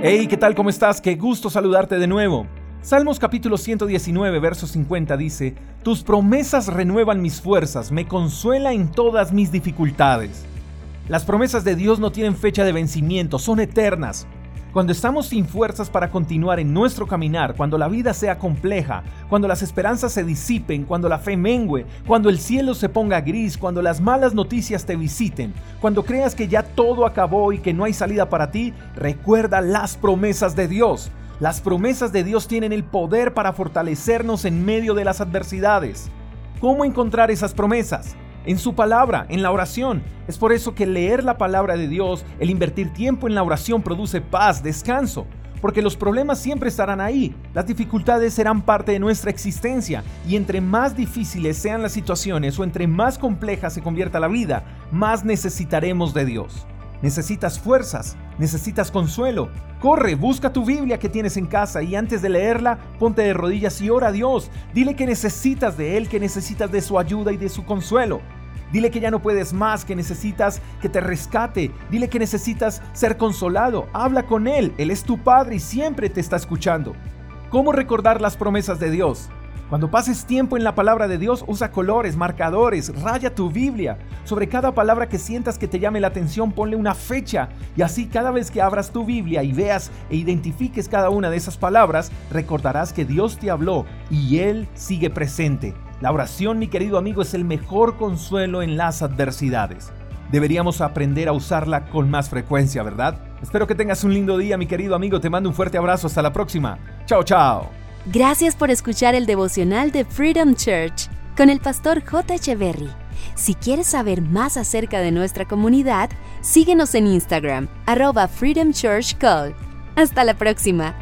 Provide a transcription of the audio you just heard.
Hey, ¿qué tal? ¿Cómo estás? Qué gusto saludarte de nuevo. Salmos capítulo 119, verso 50 dice, Tus promesas renuevan mis fuerzas, me consuela en todas mis dificultades. Las promesas de Dios no tienen fecha de vencimiento, son eternas. Cuando estamos sin fuerzas para continuar en nuestro caminar, cuando la vida sea compleja, cuando las esperanzas se disipen, cuando la fe mengue, cuando el cielo se ponga gris, cuando las malas noticias te visiten, cuando creas que ya todo acabó y que no hay salida para ti, recuerda las promesas de Dios. Las promesas de Dios tienen el poder para fortalecernos en medio de las adversidades. ¿Cómo encontrar esas promesas? En su palabra, en la oración. Es por eso que leer la palabra de Dios, el invertir tiempo en la oración produce paz, descanso, porque los problemas siempre estarán ahí, las dificultades serán parte de nuestra existencia y entre más difíciles sean las situaciones o entre más compleja se convierta la vida, más necesitaremos de Dios. Necesitas fuerzas, necesitas consuelo. Corre, busca tu Biblia que tienes en casa y antes de leerla, ponte de rodillas y ora a Dios. Dile que necesitas de Él, que necesitas de su ayuda y de su consuelo. Dile que ya no puedes más, que necesitas que te rescate. Dile que necesitas ser consolado. Habla con Él. Él es tu Padre y siempre te está escuchando. ¿Cómo recordar las promesas de Dios? Cuando pases tiempo en la palabra de Dios, usa colores, marcadores, raya tu Biblia. Sobre cada palabra que sientas que te llame la atención, ponle una fecha. Y así cada vez que abras tu Biblia y veas e identifiques cada una de esas palabras, recordarás que Dios te habló y Él sigue presente. La oración, mi querido amigo, es el mejor consuelo en las adversidades. Deberíamos aprender a usarla con más frecuencia, ¿verdad? Espero que tengas un lindo día, mi querido amigo. Te mando un fuerte abrazo. Hasta la próxima. Chao, chao. Gracias por escuchar el devocional de Freedom Church con el pastor J. Echeverry. Si quieres saber más acerca de nuestra comunidad, síguenos en Instagram, arroba Freedom Church. Hasta la próxima.